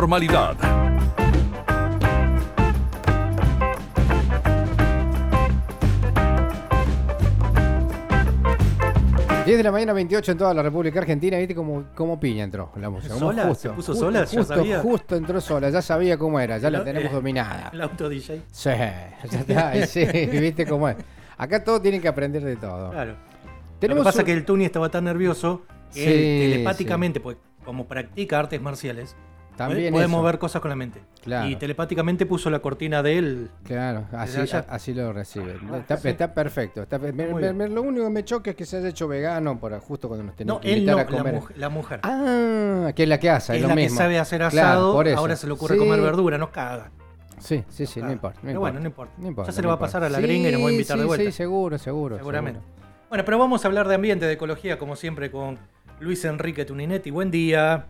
normalidad. 10 de la mañana 28 en toda la República Argentina, viste cómo, cómo piña entró la música. como ¿Sola? ¿Se puso sola? ¿Ya Justo, sabía? justo entró sola, ya sabía cómo era, ya la tenemos Eh, dominada. El auto DJ. Sí, ya está, sí, viste cómo es. Acá todos tienen que aprender de todo. Claro. Tenemos Lo que pasa un- es que el Tuni estaba tan nervioso que Sí, él telepáticamente, pues como practica artes marciales, También puede eso. mover cosas con la mente. Claro. Y telepáticamente puso la cortina de él. Claro, así, así lo recibe. Ah, Está, sí. está perfecto. está pe- me- Muy me- bien. me- lo único que me choca es que se haya hecho vegano por justo cuando nos tenemos No, que él invitar no, a comer. la mujer. Ah, que es la que hace, es, es lo la mismo. que sabe hacer asado, ahora se le ocurre Sí, comer verdura, no caga. Sí, sí, sí, no importa. No pero importa. bueno, no importa. No importa, Ya se le va a pasar a la gringa y nos va a invitar Sí, de vuelta. Sí, seguro, seguro. Seguramente. seguro. Bueno, pero vamos a hablar de ambiente, de ecología, como siempre, con Luis Enrique Tuninetti. Buen día.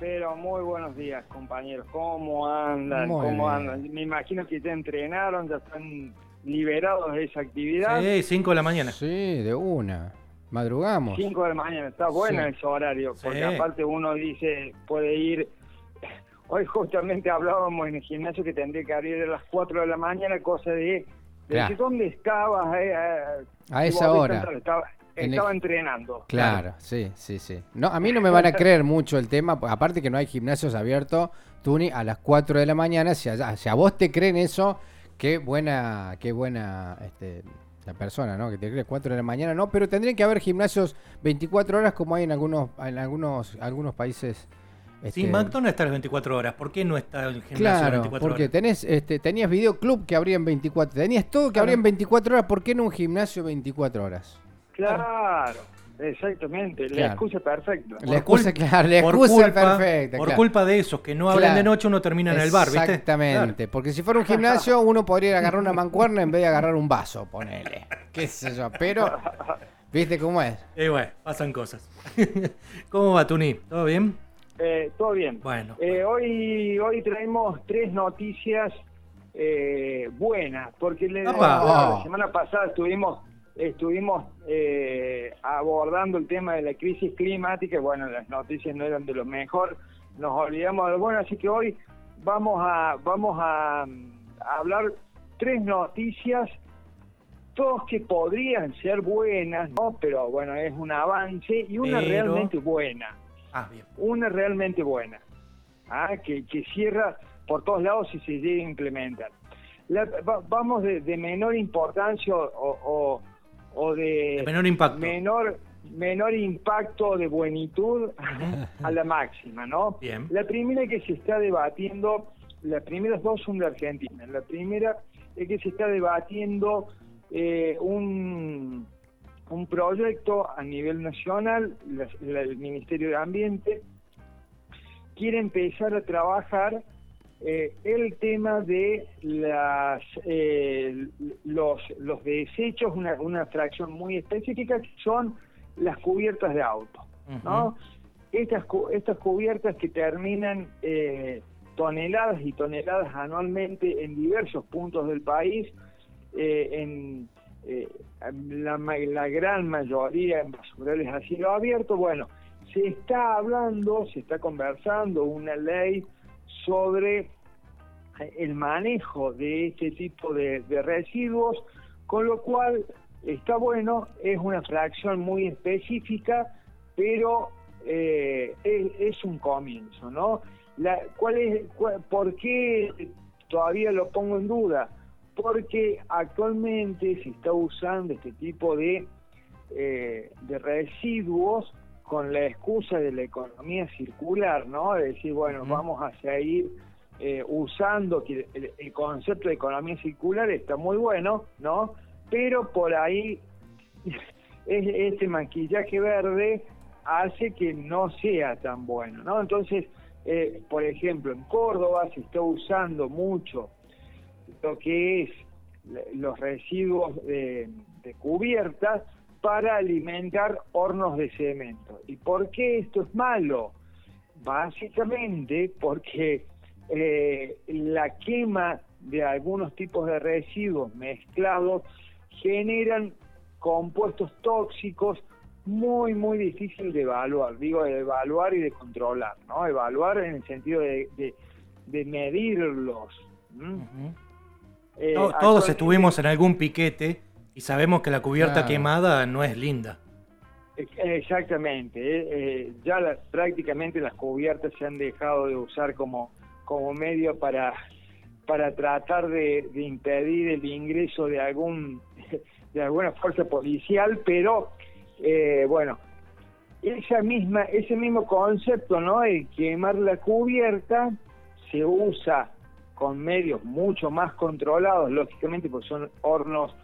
Pero muy buenos días, compañeros. ¿Cómo andan? Muy ¿Cómo bien. andan? Me imagino que ya entrenaron, ya están liberados de esa actividad. Sí, 5 de la mañana. Sí, de una. Madrugamos. 5 de la mañana, está bueno Sí. ese horario, porque Sí. aparte uno dice, puede ir... Hoy justamente hablábamos en el gimnasio que tendría que abrir a las 4 de la mañana, cosa de... de Claro. decir, ¿Dónde estabas? eh, eh? A esa hora. Estaba, estaba entrenando. Claro, sí, sí, sí. No, a mí no me van a creer mucho el tema, pues, aparte que no hay gimnasios abiertos, Tuni, a las 4 de la mañana. Si a, si a vos te creen eso, qué buena, qué buena este, la persona, ¿no? Que te cree 4 de la mañana, no, pero tendrían que haber gimnasios 24 horas como hay en algunos, en algunos, algunos países. Sí, este, McDonald's está a las 24 horas. ¿Por qué no está el gimnasio a las Claro, 24 porque horas? tenés, este, tenías videoclub que abrían 24, tenías todo que Claro. abrían 24 horas, ¿por qué no un gimnasio 24 horas? Claro, exactamente. La Claro. excusa es perfecta. La excusa, claro, la por culpa- perfecta. Por claro. culpa de esos que no hablan Claro. de noche, uno termina en el bar, ¿viste? Exactamente, porque si fuera un gimnasio uno podría agarrar una mancuerna en vez de agarrar un vaso, ponele. Qué sé yo, pero ¿viste cómo es? Y bueno, pasan cosas. ¿Cómo va, Tuni? ¿Todo bien? Eh, todo bien. Bueno. Eh, hoy, hoy traemos tres noticias eh, buenas, porque le- la Oh. semana pasada estuvimos estuvimos eh, abordando el tema de la crisis climática, bueno, las noticias no eran de lo mejor, nos olvidamos de lo bueno, así que hoy vamos a vamos a, a hablar tres noticias todos que podrían ser buenas, ¿no? Pero bueno, es un avance y una Pero- realmente buena Ah, bien. una realmente buena, ¿ah? que, que cierra por todos lados si se llega a implementar. La- va- vamos de, de menor importancia o, o- o de, De menor impacto. menor menor impacto de buenitud a la máxima, ¿no? Bien. La primera que se está debatiendo, las primeras dos son de Argentina. La primera es que se está debatiendo eh, un, un proyecto a nivel nacional, la- la- el Ministerio de Ambiente quiere empezar a trabajar eh, el tema de las eh, los, los desechos, una, una fracción muy específica, que son las cubiertas de auto. ¿no? Estas, cu- estas cubiertas que terminan eh, toneladas y toneladas anualmente en diversos puntos del país, eh, en la gran mayoría en basurales a cielo abierto, bueno, se está hablando, se está conversando una ley sobre el manejo de este tipo de, residuos, con lo cual está bueno, es una fracción muy específica, pero eh, es, un comienzo, ¿no? ¿cuál es, ¿Por qué todavía lo pongo en duda? Porque actualmente se está usando este tipo de, eh, de residuos con la excusa de la economía circular, ¿no? Es decir, bueno, vamos a seguir eh, usando que el, el concepto de economía circular está muy bueno, ¿no? Pero por ahí es- este maquillaje verde hace que no sea tan bueno, ¿no? Entonces, eh, por ejemplo, en Córdoba se está usando mucho lo que es los residuos de, de cubiertas para alimentar hornos de cemento. ¿Y por qué esto es malo? Básicamente porque eh, la quema de algunos tipos de residuos mezclados generan compuestos tóxicos muy, muy difícil de evaluar. Digo, de evaluar y de controlar, ¿no? Evaluar en el sentido de, de, medirlos. Eh, todos estuvimos en algún piquete y sabemos que la cubierta quemada no es linda. Exactamente, eh, eh, ya prácticamente las cubiertas se han dejado de usar como, como medio para, para tratar de, impedir el ingreso de algún de alguna fuerza policial, pero eh, bueno, esa misma, ese mismo concepto, ¿no? El quemar la cubierta se usa con medios mucho más controlados, lógicamente, porque son hornos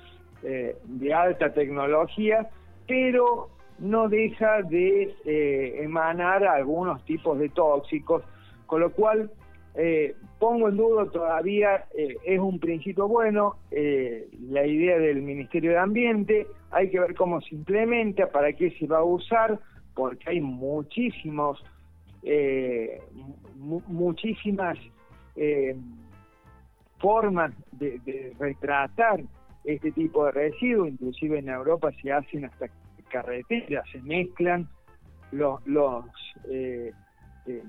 de alta tecnología, pero no deja de eh, emanar algunos tipos de tóxicos, con lo cual eh, pongo en duda todavía, eh, es un principio bueno, la idea del Ministerio de Ambiente, hay que ver cómo se implementa, para qué se va a usar, porque hay muchísimos, muchísimas formas de retratar este tipo de residuos, inclusive en Europa se hacen hasta carreteras, se mezclan los, los, eh, eh,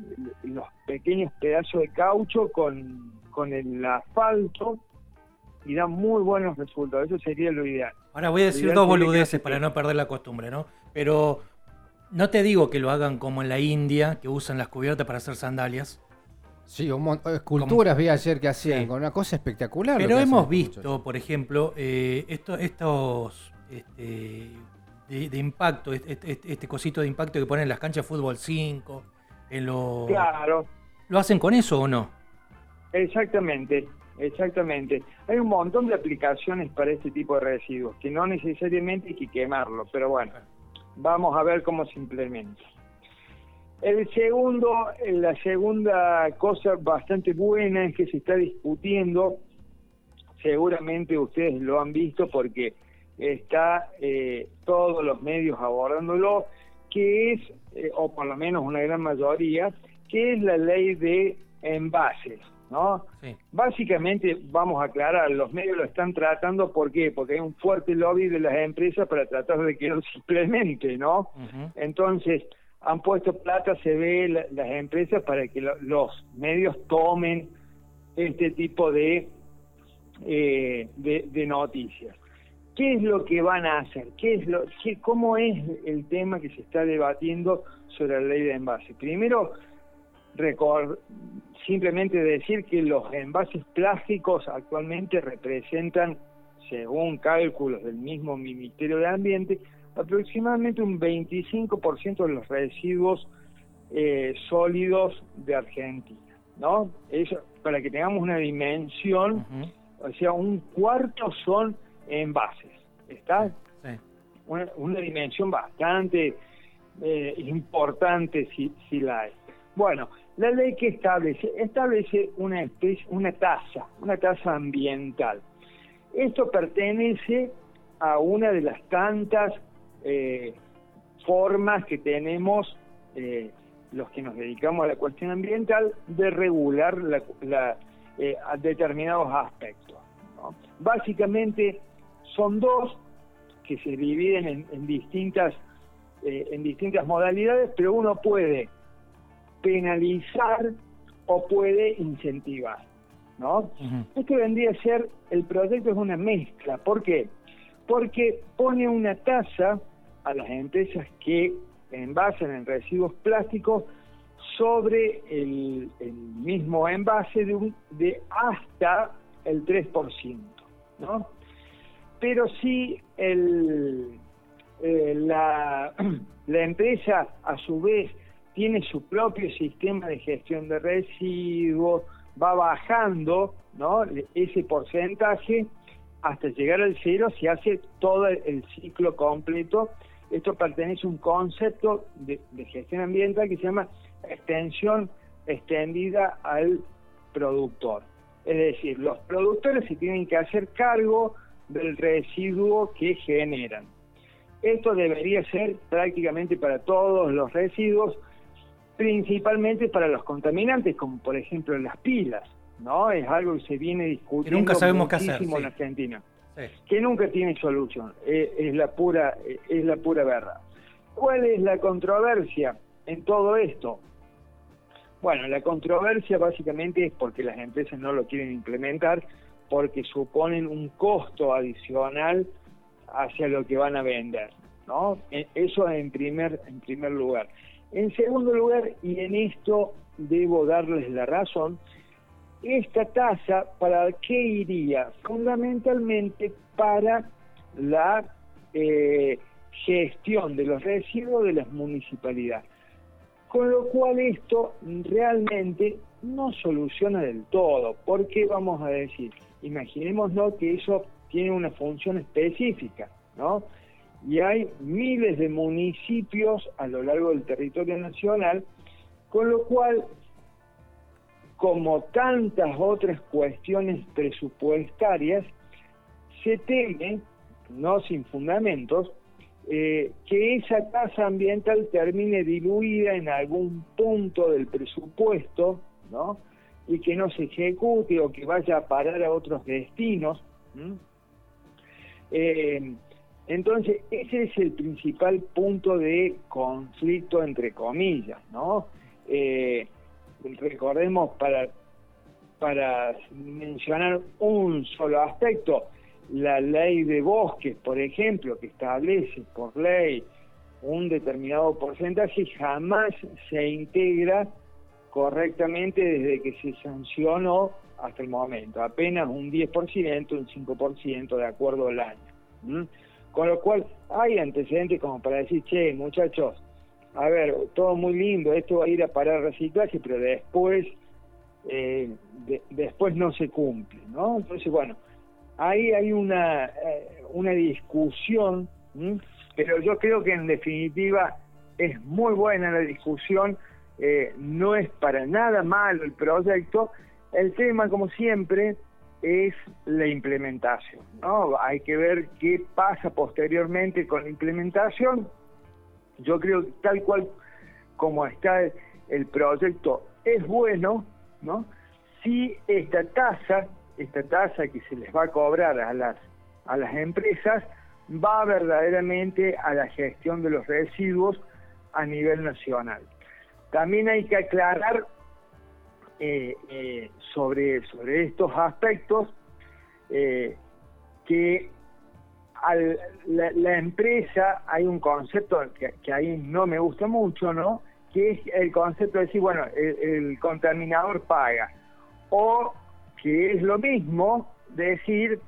los pequeños pedazos de caucho con, con el asfalto y dan muy buenos resultados. Eso sería lo ideal. Ahora voy a decir dos boludeces para no perder la costumbre, ¿no? Pero no te digo que lo hagan como en la India, que usan las cubiertas para hacer sandalias. Sí, esculturas vi ayer que hacían, con una cosa espectacular. Pero hemos visto, por ejemplo, eh, estos, estos este, de, impacto, este, este, cosito de impacto que ponen en las canchas de fútbol 5, en los... Claro. ¿Lo hacen con eso o no? Exactamente, exactamente. Hay un montón de aplicaciones para este tipo de residuos, que no necesariamente hay que quemarlo, pero bueno, vamos a ver cómo se implementa. El segundo, la segunda cosa bastante buena es que se está discutiendo, seguramente ustedes lo han visto porque está eh, todos los medios abordándolo, que es, eh, o por lo menos una gran mayoría, que es la ley de envases. ¿no? Básicamente, vamos a aclarar, los medios lo están tratando, ¿por qué? Porque hay un fuerte lobby de las empresas para tratar de que no simplemente, ¿no? Entonces, han puesto plata, se ve, las empresas para que los medios tomen este tipo de, eh, de noticias. ¿Qué es lo que van a hacer? ¿Qué es lo, qué, ¿Cómo es el tema que se está debatiendo sobre la ley de envases? Primero, simplemente decir que los envases plásticos actualmente representan, según cálculos del mismo Ministerio de Ambiente, aproximadamente un 25% de los residuos eh, sólidos de Argentina, ¿no? Eso, para que tengamos una dimensión, o sea, un cuarto son envases. ¿Está? Una, dimensión bastante eh, importante si, si la hay. Bueno, la ley que establece, establece una especie, una tasa, una tasa ambiental. Esto pertenece a una de las tantas eh, formas que tenemos eh, los que nos dedicamos a la cuestión ambiental de regular la, determinados aspectos. Básicamente son dos que se dividen en, distintas eh, en distintas modalidades, pero uno puede penalizar o puede incentivar, ¿no? Esto vendría a ser el proyecto es una mezcla, ¿por qué? Porque pone una tasa a las empresas que envasan en residuos plásticos sobre el, mismo envase de, de hasta el 3%, ¿no? pero sí el, eh, la, la empresa a su vez tiene su propio sistema de gestión de residuos, va bajando ¿no? ese porcentaje hasta llegar al cero, se hace todo el ciclo completo. Esto pertenece a un concepto de, de gestión ambiental que se llama extensión extendida al productor. Es decir, los productores se tienen que hacer cargo del residuo que generan. Esto debería ser prácticamente para todos los residuos, principalmente para los contaminantes, como por ejemplo las pilas, ¿no? Es algo que se viene discutiendo nunca sabemos qué hacer, en Argentina, que nunca tiene solución, es, la pura es la pura verdad. ¿Cuál es la controversia en todo esto? Bueno, la controversia básicamente es porque las empresas no lo quieren implementar, porque suponen un costo adicional hacia lo que van a vender, ¿no? E, eso en primer, en primer lugar. En segundo lugar, y en esto debo darles la razón, esta tasa, ¿para qué iría? Fundamentalmente para la eh, gestión de los residuos de las municipalidades. Con lo cual esto realmente no soluciona del todo. porque vamos a decir? Imaginémonos que eso tiene una función específica, ¿no? Y hay miles de municipios a lo largo del territorio nacional, con lo cual, como tantas otras cuestiones presupuestarias, se teme, no sin fundamentos, eh, que esa tasa ambiental termine diluida en algún punto del presupuesto, ¿no? Y que no se ejecute o que vaya a parar a otros destinos. Eh, entonces, ese es el principal punto de conflicto entre comillas, ¿no? Eh, recordemos para, para mencionar un solo aspecto, la ley de bosques, por ejemplo, que establece por ley un determinado porcentaje, jamás se integra correctamente desde que se sancionó hasta el momento, apenas un 10%, un 5% de acuerdo al año. Con lo cual hay antecedentes como para decir, che, muchachos, a ver, todo muy lindo, esto va a ir a parar reciclaje, pero después, eh, después no se cumple, ¿no? Entonces, bueno, ahí hay una, eh, una discusión, pero yo creo que en definitiva es muy buena la discusión, eh, no es para nada malo el proyecto, el tema como siempre es la implementación, ¿no? Hay que ver qué pasa posteriormente con la implementación. Yo creo que tal cual como está el proyecto es bueno, ¿no? Si esta tasa esta tasa que se les va a cobrar a las, a las empresas va verdaderamente a la gestión de los residuos a nivel nacional. También hay que aclarar eh, eh, sobre, sobre estos aspectos eh, que al, la, empresa hay un concepto que, que, ahí no me gusta mucho, ¿no? Que es el concepto de decir, bueno, el, el contaminador paga. O que es lo mismo decir,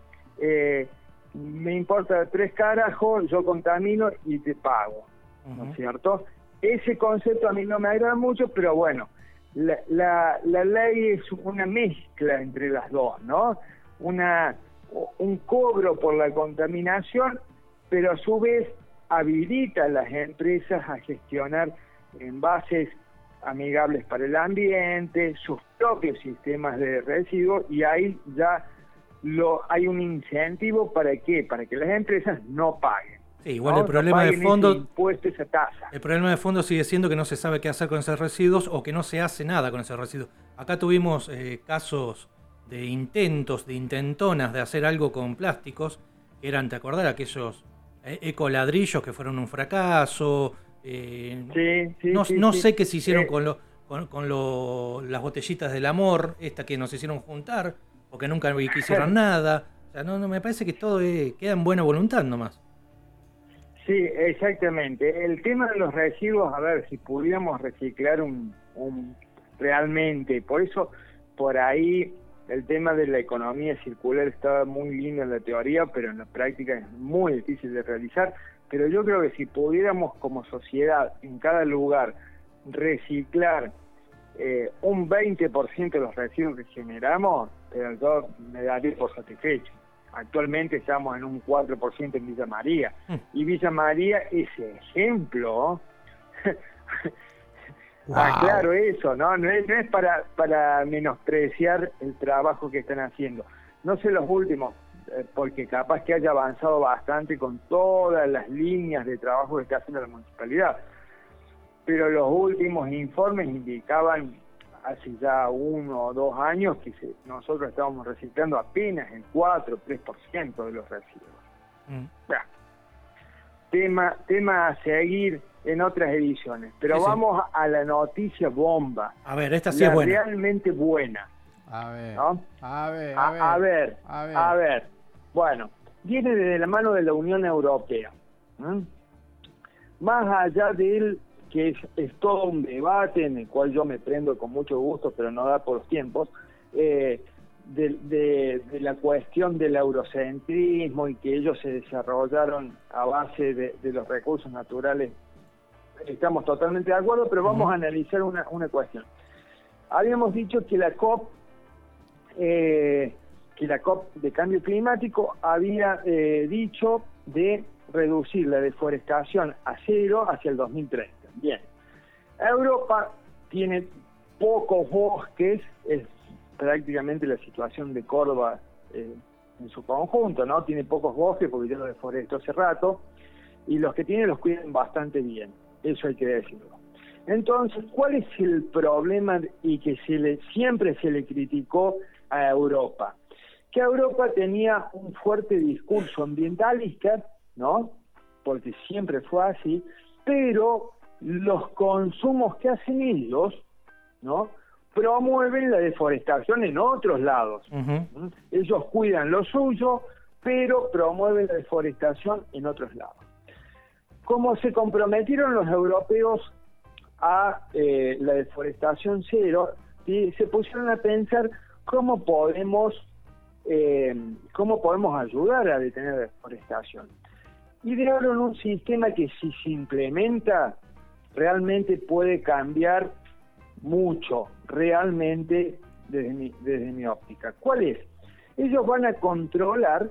eh, me importa tres carajos, yo contamino y te pago, ¿no es cierto? Ese concepto a mí no me agrada mucho, pero bueno, la, la, la ley es una mezcla entre las dos, ¿no? Una, un cobro por la contaminación, pero a su vez habilita a las empresas a gestionar envases amigables para el ambiente, sus propios sistemas de residuos y ahí ya lo hay un incentivo para qué, para que las empresas no paguen. Sí, igual el problema de fondo esa tasa. El problema de fondo sigue siendo que no se sabe qué hacer con esos residuos o que no se hace nada con esos residuos. Acá tuvimos eh, casos de intentos, de intentonas de hacer algo con plásticos, eran, ¿te acordás? Aquellos eh, ecoladrillos que fueron un fracaso, eh, no, sé qué se hicieron eh, con, lo, con, lo, las botellitas del amor, esta que nos hicieron juntar, o que nunca quisieron nada. O sea, no, no me parece que todo queda en buena voluntad nomás. Sí, exactamente. El tema de los residuos, a ver, si pudiéramos reciclar un, un realmente, por eso por ahí el tema de la economía circular está muy lindo en la teoría, pero en la práctica es muy difícil de realizar pero yo creo que si pudiéramos como sociedad en cada lugar reciclar eh, un 20% de los residuos que generamos, pero yo me daría por satisfecho. Actualmente estamos en un 4% en Villa María. Mm. Y Villa María es ejemplo. Ah, claro eso, ¿no? No es, no es para, para menospreciar el trabajo que están haciendo. No sé los últimos, eh, porque capaz que haya avanzado bastante con todas las líneas de trabajo que está haciendo la municipalidad. Pero los últimos informes indicaban hace ya uno o dos años que nosotros estábamos reciclando apenas el 4 o 3% de los residuos. Mm. tema, tema a seguir en otras ediciones. Pero Sí, sí. vamos a la noticia bomba. A ver, esta sí la es buena. realmente buena. A ver, ¿No? a ver, A, a ver, a ver. a ver. Bueno, viene desde la mano de la Unión Europea. Más allá de él, que es, es todo un debate en el cual yo me prendo con mucho gusto, pero no da por los tiempos, eh, de, de- de la cuestión del eurocentrismo y que ellos se desarrollaron a base de, de los recursos naturales, estamos totalmente de acuerdo, pero vamos a analizar una, una cuestión. Habíamos dicho que la COP eh, que la COP de cambio climático había eh, dicho de reducir la deforestación a cero hacia el 2030. Bien, Europa tiene pocos bosques, es prácticamente la situación de Córdoba eh, en su conjunto, ¿no? Tiene pocos bosques porque ya lo deforestó hace rato, y los que tiene los cuidan bastante bien, eso hay que decirlo. Entonces, ¿cuál es el problema y que se le, siempre se le criticó a Europa? Que Europa tenía un fuerte discurso ambientalista, ¿no? Porque siempre fue así, pero los consumos que hacen ellos, ¿no? Promueven la deforestación en otros lados. Ellos cuidan lo suyo, pero promueven la deforestación en otros lados. Como se comprometieron los europeos a eh, la deforestación cero, y se pusieron a pensar cómo podemos eh, cómo podemos ayudar a detener la deforestación. Idearon un sistema que si se implementa realmente puede cambiar mucho, realmente desde mi, desde mi óptica. ¿Cuál es? Ellos van a controlar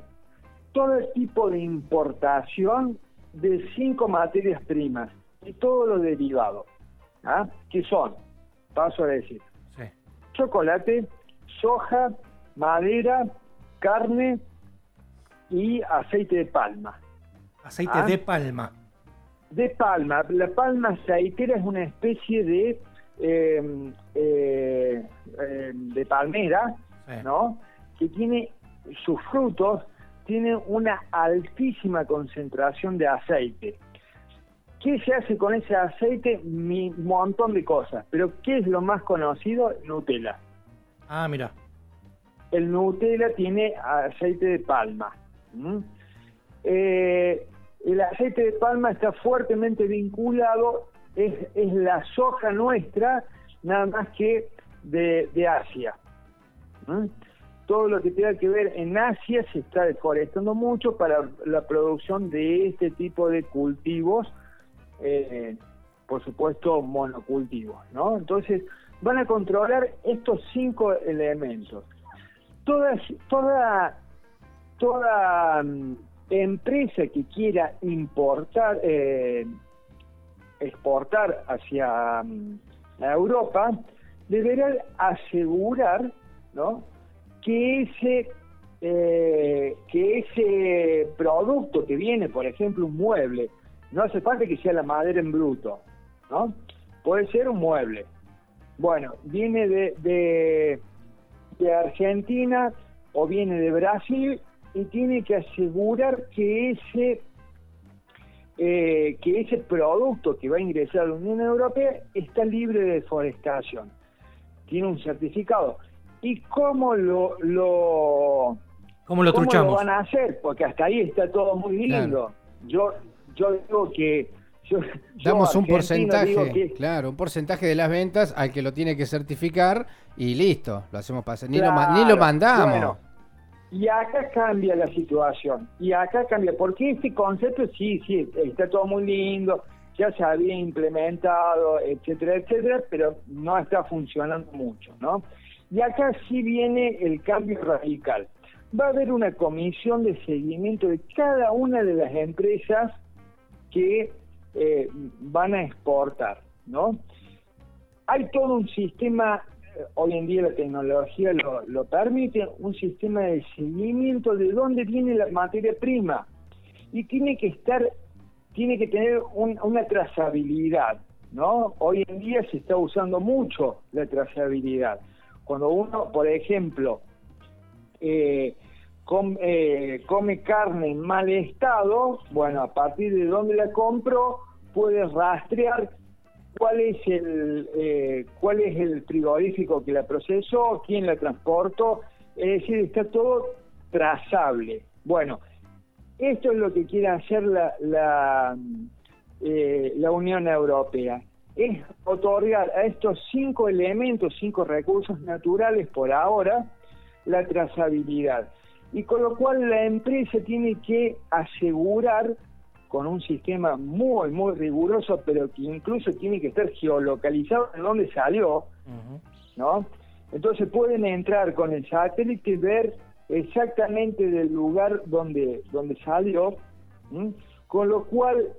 todo el tipo de importación de cinco materias primas y todo lo derivado, ¿ah? que son, paso a decir, Sí. chocolate, soja, madera, carne y aceite de palma. Aceite Ah. de palma. De palma, la palma aceitera es una especie de eh, eh, eh, de palmera, Sí. ¿no? Que tiene sus frutos tienen una altísima concentración de aceite. ¿Qué se hace con ese aceite? Mi montón de cosas. Pero ¿qué es lo más conocido? Nutella. Ah, mira. El Nutella tiene aceite de palma. Eh, el aceite de palma está fuertemente vinculado, es, es la soja nuestra, nada más que de, de Asia. ¿m? Todo lo que tenga que ver en Asia se está deforestando mucho para la producción de este tipo de cultivos, eh, por supuesto monocultivos, ¿no? Entonces van a controlar estos cinco elementos toda, mm, empresa que quiera importar, eh, exportar hacia mm, Europa, deberá asegurar ¿no? Que ese eh, que ese producto que viene, por ejemplo, un mueble, no hace falta que sea la madera en bruto, ¿no? Puede ser un mueble. Bueno, viene de, de, de Argentina o viene de Brasil y tiene que asegurar que ese eh, que ese producto que va a ingresar a la Unión Europea está libre de deforestación. Tiene un certificado. ¿Y cómo lo, lo, ¿Cómo lo ¿Cómo truchamos? lo van a hacer? Porque hasta ahí está todo muy lindo. Yo yo digo que... Yo, yo, Damos un porcentaje, que- claro, un porcentaje de las ventas al que lo tiene que certificar y listo, lo hacemos pasar. Ni, lo, ni lo mandamos. bueno, y acá cambia la situación. Y acá cambia. Porque este concepto, sí, sí, está todo muy lindo, ya se había implementado, etcétera, etcétera, pero no está funcionando mucho, ¿no? Y acá sí viene el cambio radical. Va a haber una comisión de seguimiento de cada una de las empresas que eh, van a exportar, ¿no? hay todo un sistema, eh, hoy en día la tecnología lo, permite, un sistema de seguimiento de dónde viene la materia prima y tiene que estar, tiene que tener un- una trazabilidad, ¿no? Hoy en día se está usando mucho la trazabilidad. Cuando uno, por ejemplo, eh, eh, come carne en mal estado, bueno, a partir de dónde la compro, puede rastrear cuál es el eh, cuál es el frigorífico que la procesó, quién la transportó, es decir, está todo trazable. Bueno, esto es lo que quiere hacer la, la, la Unión Europea, es otorgar a estos cinco elementos, cinco recursos naturales por ahora, la trazabilidad. Y con lo cual la empresa tiene que asegurar con un sistema muy, muy riguroso, pero que incluso tiene que estar geolocalizado en donde salió, ¿no? Entonces pueden entrar con el satélite y ver exactamente del lugar donde, donde salió, con lo cual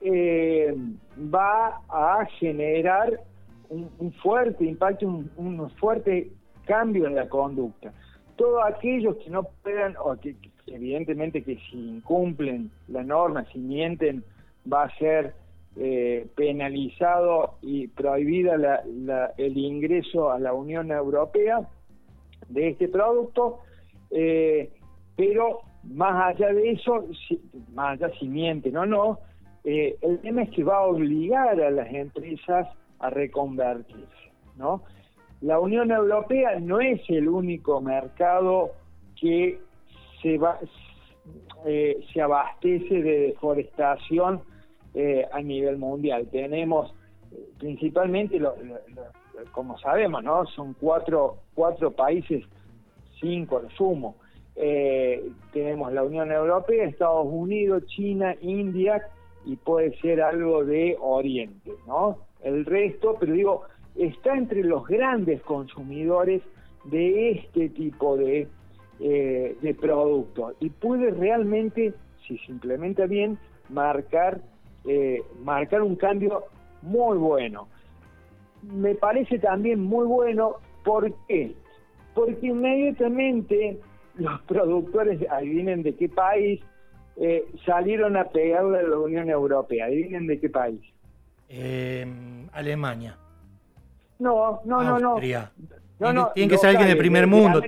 eh, va a generar un, fuerte impacto, un, fuerte cambio en la conducta. Todos aquellos que no puedan, o que, evidentemente que si incumplen la norma, si mienten, va a ser eh, penalizado y prohibida el ingreso a la Unión Europea de este producto, eh, pero más allá de eso, más allá si mienten o no, eh, el tema es que va a obligar a las empresas a reconvertirse, ¿no? La Unión Europea no es el único mercado que se, eh, abastece de deforestación eh, a nivel mundial. Tenemos principalmente, como sabemos, ¿no? Son cuatro, cuatro países, cinco al sumo. Eh, tenemos la Unión Europea, Estados Unidos, China, India y puede ser algo de Oriente, ¿no? El resto, pero digo, está entre los grandes consumidores de este tipo de eh, de producto y puede realmente, si se implementa bien, marcar, eh, marcar un cambio muy bueno. Me parece también muy bueno, ¿por qué? Porque inmediatamente los productores, adivinen de qué país, eh, salieron a pegarle a la Unión Europea. Adivinen de qué país. Alemania. No, no, no, no. No, tiene, que ser alguien de primer mundo.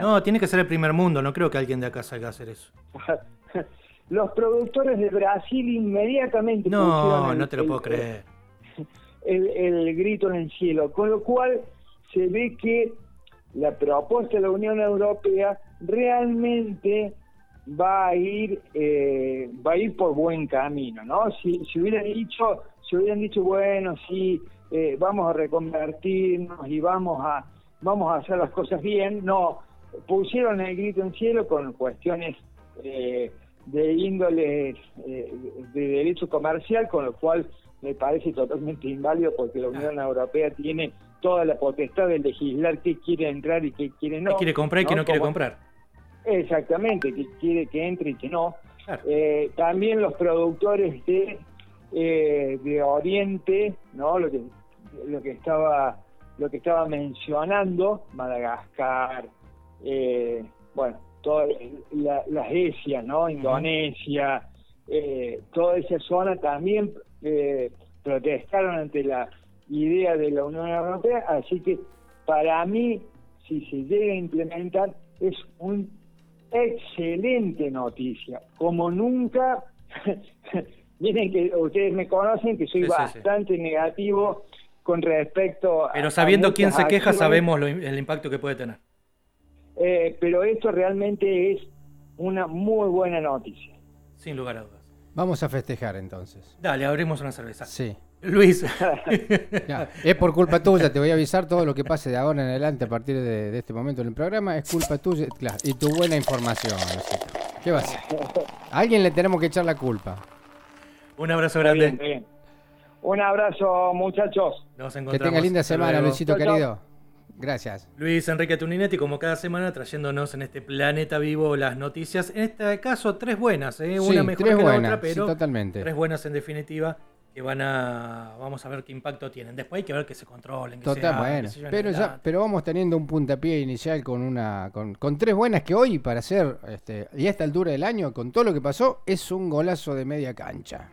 No, tiene que ser el primer mundo. No creo que alguien de acá salga a hacer eso. Los productores de Brasil inmediatamente. No, no te lo puedo creer. El, grito en el cielo. Con lo cual se ve que la propuesta de la Unión Europea realmente va a ir eh, va a ir por buen camino, ¿no? Si, si hubieran dicho, si hubieran dicho bueno, sí, eh, vamos a reconvertirnos y vamos a vamos a hacer las cosas bien, no, pusieron el grito en cielo con cuestiones eh, de índole eh, de derecho comercial, con lo cual me parece totalmente inválido porque la Unión Europea tiene toda la potestad de legislar qué quiere entrar y qué quiere no. ¿Qué quiere comprar y qué no quiere comprar? Exactamente, qué quiere que entre y que no. Eh, también los productores de, de Oriente, ¿no? Lo que, lo que estaba lo que estaba mencionando, Madagascar, eh, bueno, todas las ESIA, ¿no? Indonesia, eh, toda esa zona también eh, protestaron ante la idea de la Unión Europea, así que para mí, si se llega a implementar, es una excelente noticia, como nunca, miren que ustedes me conocen que soy bastante negativo con respecto Pero sabiendo quién se queja, sabemos el impacto que puede tener. Eh, pero esto realmente es una muy buena noticia. Sin lugar a dudas. Vamos a festejar entonces. Dale, abrimos una cerveza. Sí. Luis. es por culpa tuya, te voy a avisar todo lo que pase de ahora en adelante a partir de, este momento en el programa. Es culpa tuya claro, y tu buena información. ¿Qué va a hacer? A alguien le tenemos que echar la culpa. Un abrazo grande. Un abrazo, muchachos. Que tenga linda semana, Luisito querido. Gracias. Luis Enrique Tuninetti, como cada semana, trayéndonos en este planeta vivo las noticias. En este caso, tres buenas, ¿eh? una mejor que la otra, pero totalmente. tres buenas en definitiva que van a vamos a ver qué impacto tienen. Después hay que ver que se controlen. Que Total, bueno. pero ya, pero vamos teniendo un puntapié inicial con una con, con tres buenas que hoy para hacer este y a esta altura del año con todo lo que pasó es un golazo de media cancha.